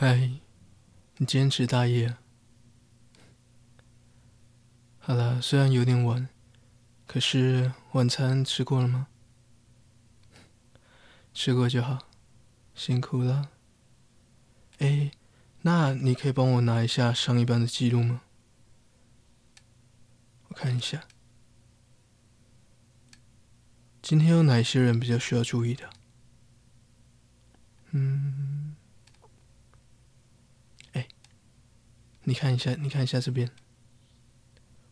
嗨，你今天吃大夜？好了，虽然有点晚，可是晚餐吃过了吗？吃过就好，辛苦了。哎，那你可以帮我拿一下上一班的记录吗？我看一下，今天有哪些人比较需要注意的？嗯。你看一下，你看一下这边，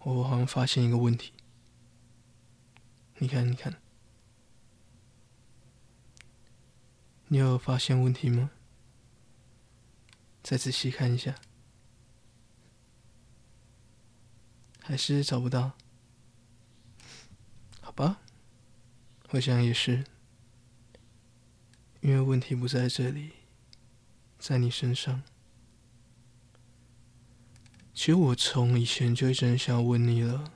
我好像发现一个问题。你看，你看，你有发现问题吗？再仔细看一下，还是找不到？好吧，我想也是，因为问题不在这里，在你身上。其实我从以前就一直很想问你了，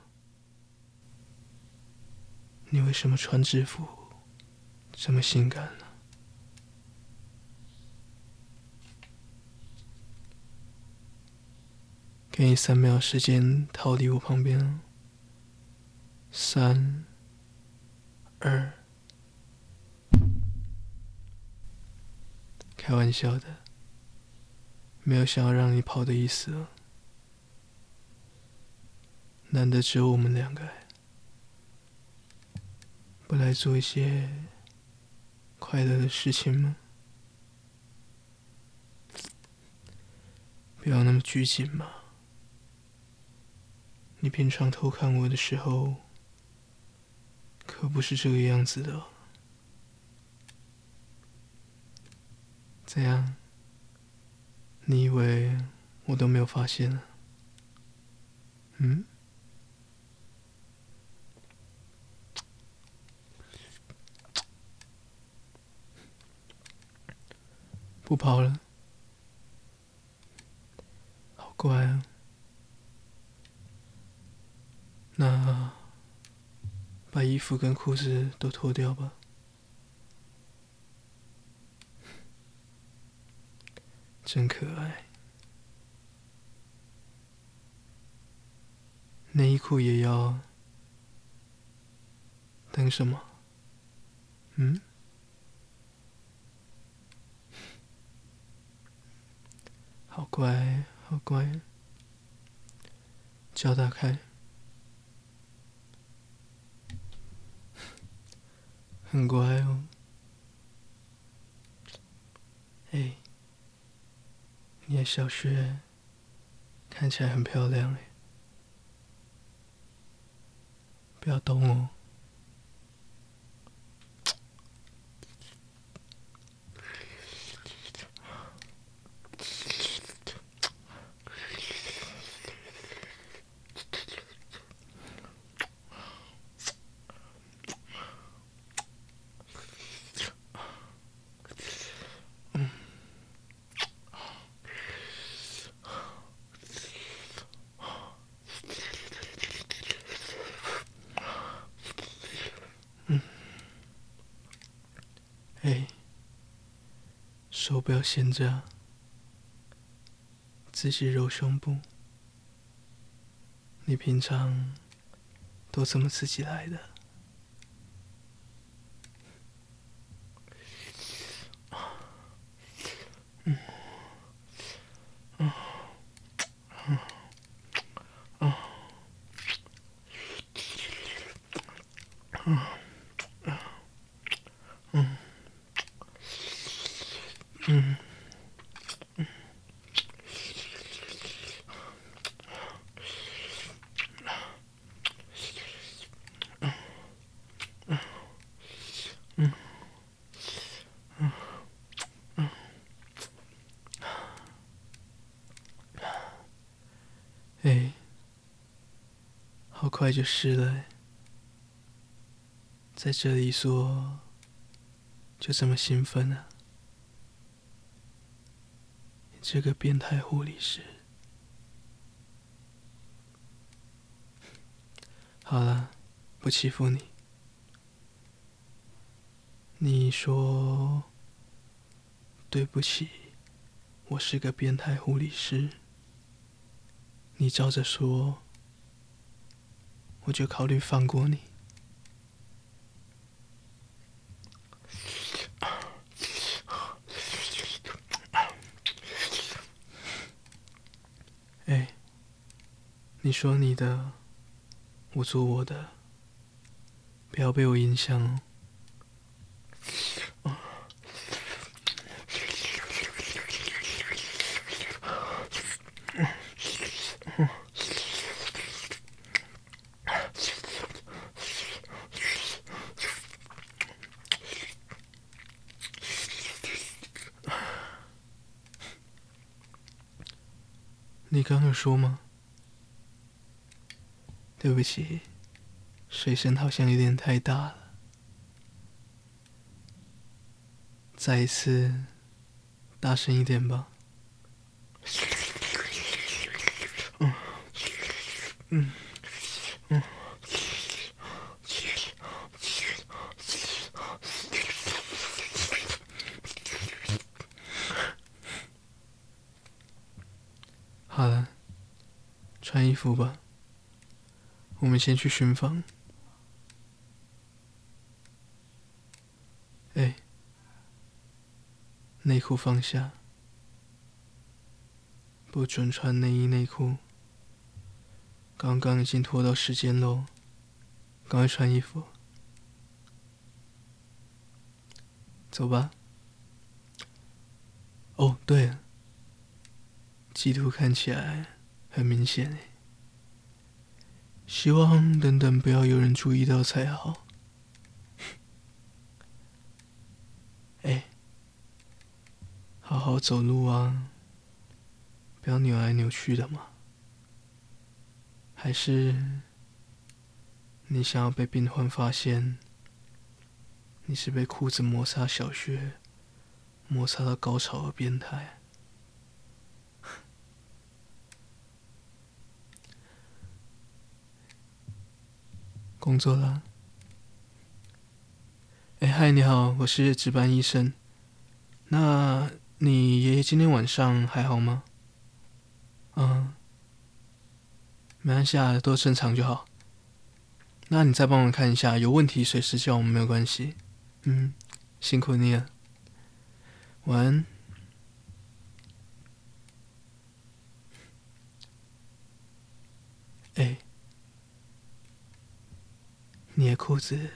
你为什么穿制服这么性感呢？给你三秒时间逃离我旁边，三、二，开玩笑的，没有想要让你跑的意思了。难得只有我们两个，不来做一些快乐的事情吗？不要那么拘谨嘛！你平常偷看我的时候，可不是这个样子的。怎样？你以为我都没有发现？嗯？不跑了，好乖啊！那把衣服跟裤子都脱掉吧，真可爱。内衣裤也要，等什么？嗯？好乖，好乖，脚打开，很乖哦。哎，你的小穴看起来很漂亮哎，不要动哦。手不要闲着，自己揉胸部。你平常都怎么自己来的？嗯，嗯，嗯。嗯，快就湿了，在这里说，就这么兴奋啊？你这个变态护理师，好了，不欺负你。你说对不起，我是个变态护理师，你照着说，我就考虑放过你。哎，你说你的，我做我的，不要被我影响哦。你刚刚说吗？对不起，水声好像有点太大了。再一次，大声一点吧。嗯嗯。好了，穿衣服吧。我们先去巡房。哎，内裤放下，不准穿内衣内裤。刚刚已经拖到时间喽，赶快穿衣服。走吧。哦，对了。嫉妒看起来很明显诶，希望等等不要有人注意到才好。哎，好好走路啊，不要扭来扭去的嘛。还是你想要被病患发现你是被裤子摩擦小穴摩擦到高潮的变态？工作了。哎，嗨，你好，我是值班医生。那你爷爷今天晚上还好吗？嗯，没关系啊，都正常就好。那你再帮我看一下，有问题随时叫我们，没有关系。嗯，辛苦你了。晚安。哎。你的裤子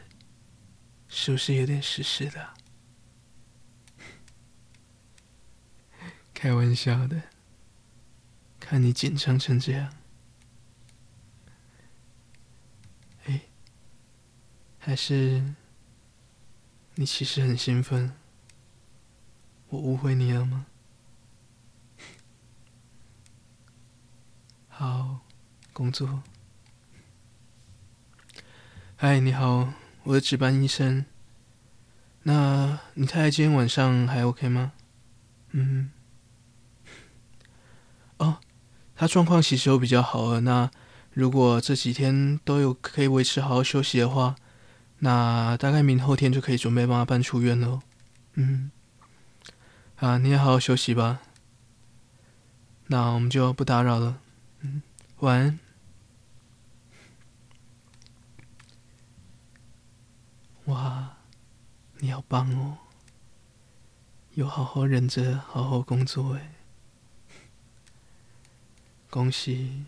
是不是有点湿湿的？开玩笑的，看你紧张成这样。哎，还是你其实很兴奋？我误会你了吗？好，工作。嗨，你好，我是值班医生。那你太太今天晚上还 OK 吗？嗯。哦，她状况其实都比较好了。那如果这几天都有可以维持好好休息的话，那大概明后天就可以准备帮她办出院了。嗯。啊，你也好好休息吧。那我们就不打扰了。嗯，晚安。哇，你好棒哦！有好好忍着，好好工作哎。恭喜，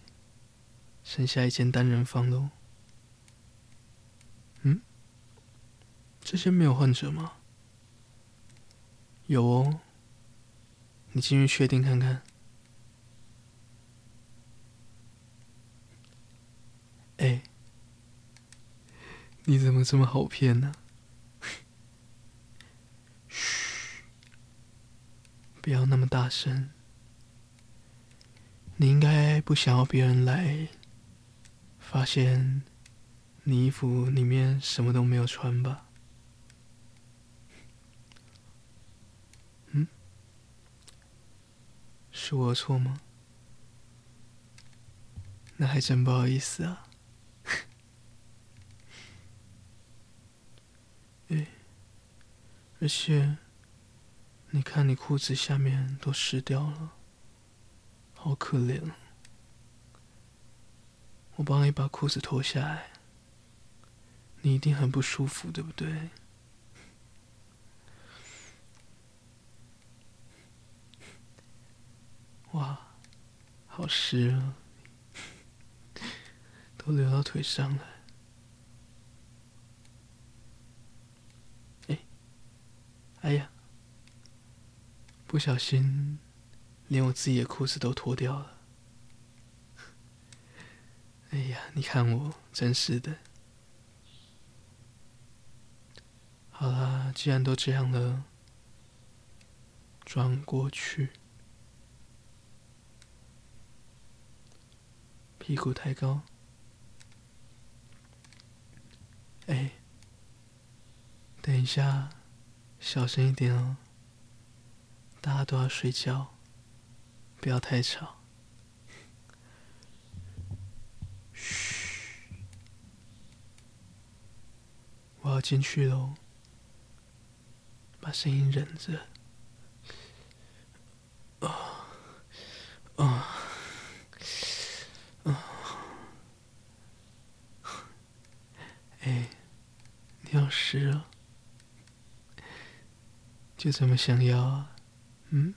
剩下一间单人房喽。嗯？这些没有患者吗？有哦，你进去确定看看。哎。你怎么这么好骗呢？嘘，不要那么大声。你应该不想要别人来发现你衣服里面什么都没有穿吧？嗯？是我错吗？那还真不好意思啊。而且，你看你裤子下面都湿掉了，好可怜。我帮你把裤子脱下来，你一定很不舒服，对不对？哇，好湿啊，都流到腿上了。哎，哎呀，不小心连我自己的裤子都脱掉了。哎呀，你看我，真是的。好啦，既然都这样了，转过去。屁股抬高，哎，等一下，小声一点哦，大家都要睡觉，不要太吵。嘘，我要进去喽，把声音忍着。啊，啊。是啊，就这么想要啊？嗯？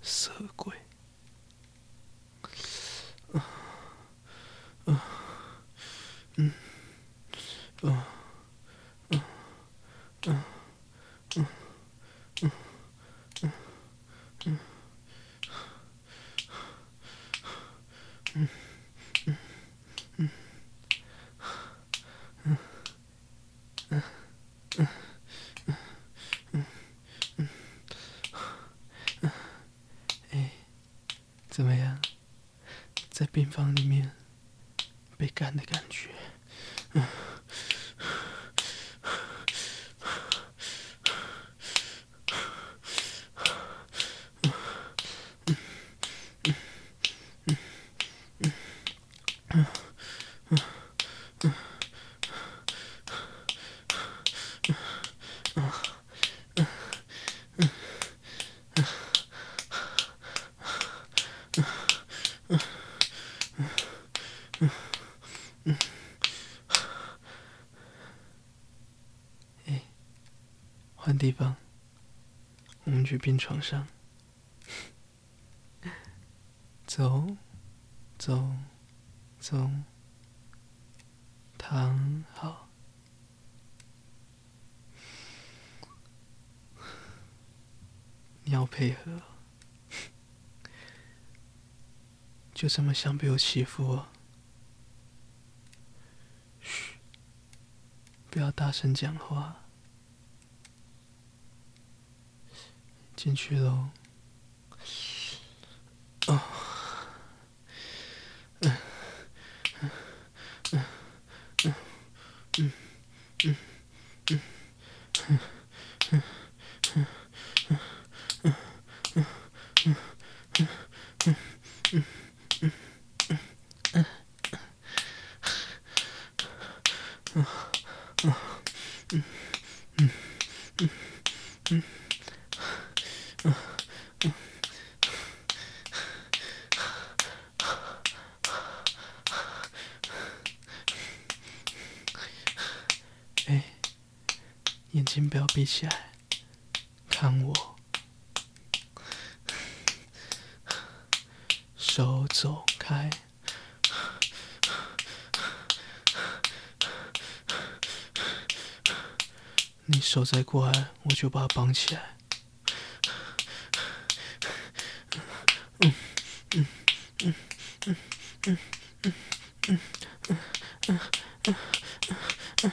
色鬼。嗯。换地方，我们去病床上。走，走，走，躺好。你要配合，就这么想被我欺负？嘘，不要大声讲话。进去喽。哦。 음, 음, 음. 음. 哎。眼睛不要闭起来，看我，手走开，你手再过来，我就把它绑起来。嗯嗯嗯嗯嗯嗯嗯嗯嗯嗯嗯。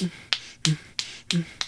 Mm-hmm.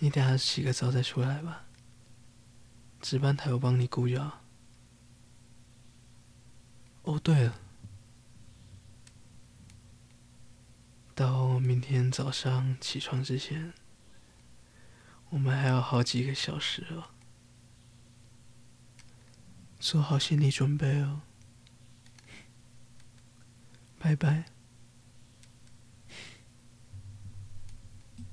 你等下洗个澡再出来吧。值班台我帮你顾着。哦，对了，到明天早上起床之前，我们还有好几个小时哦。做好心理准备哦。拜拜。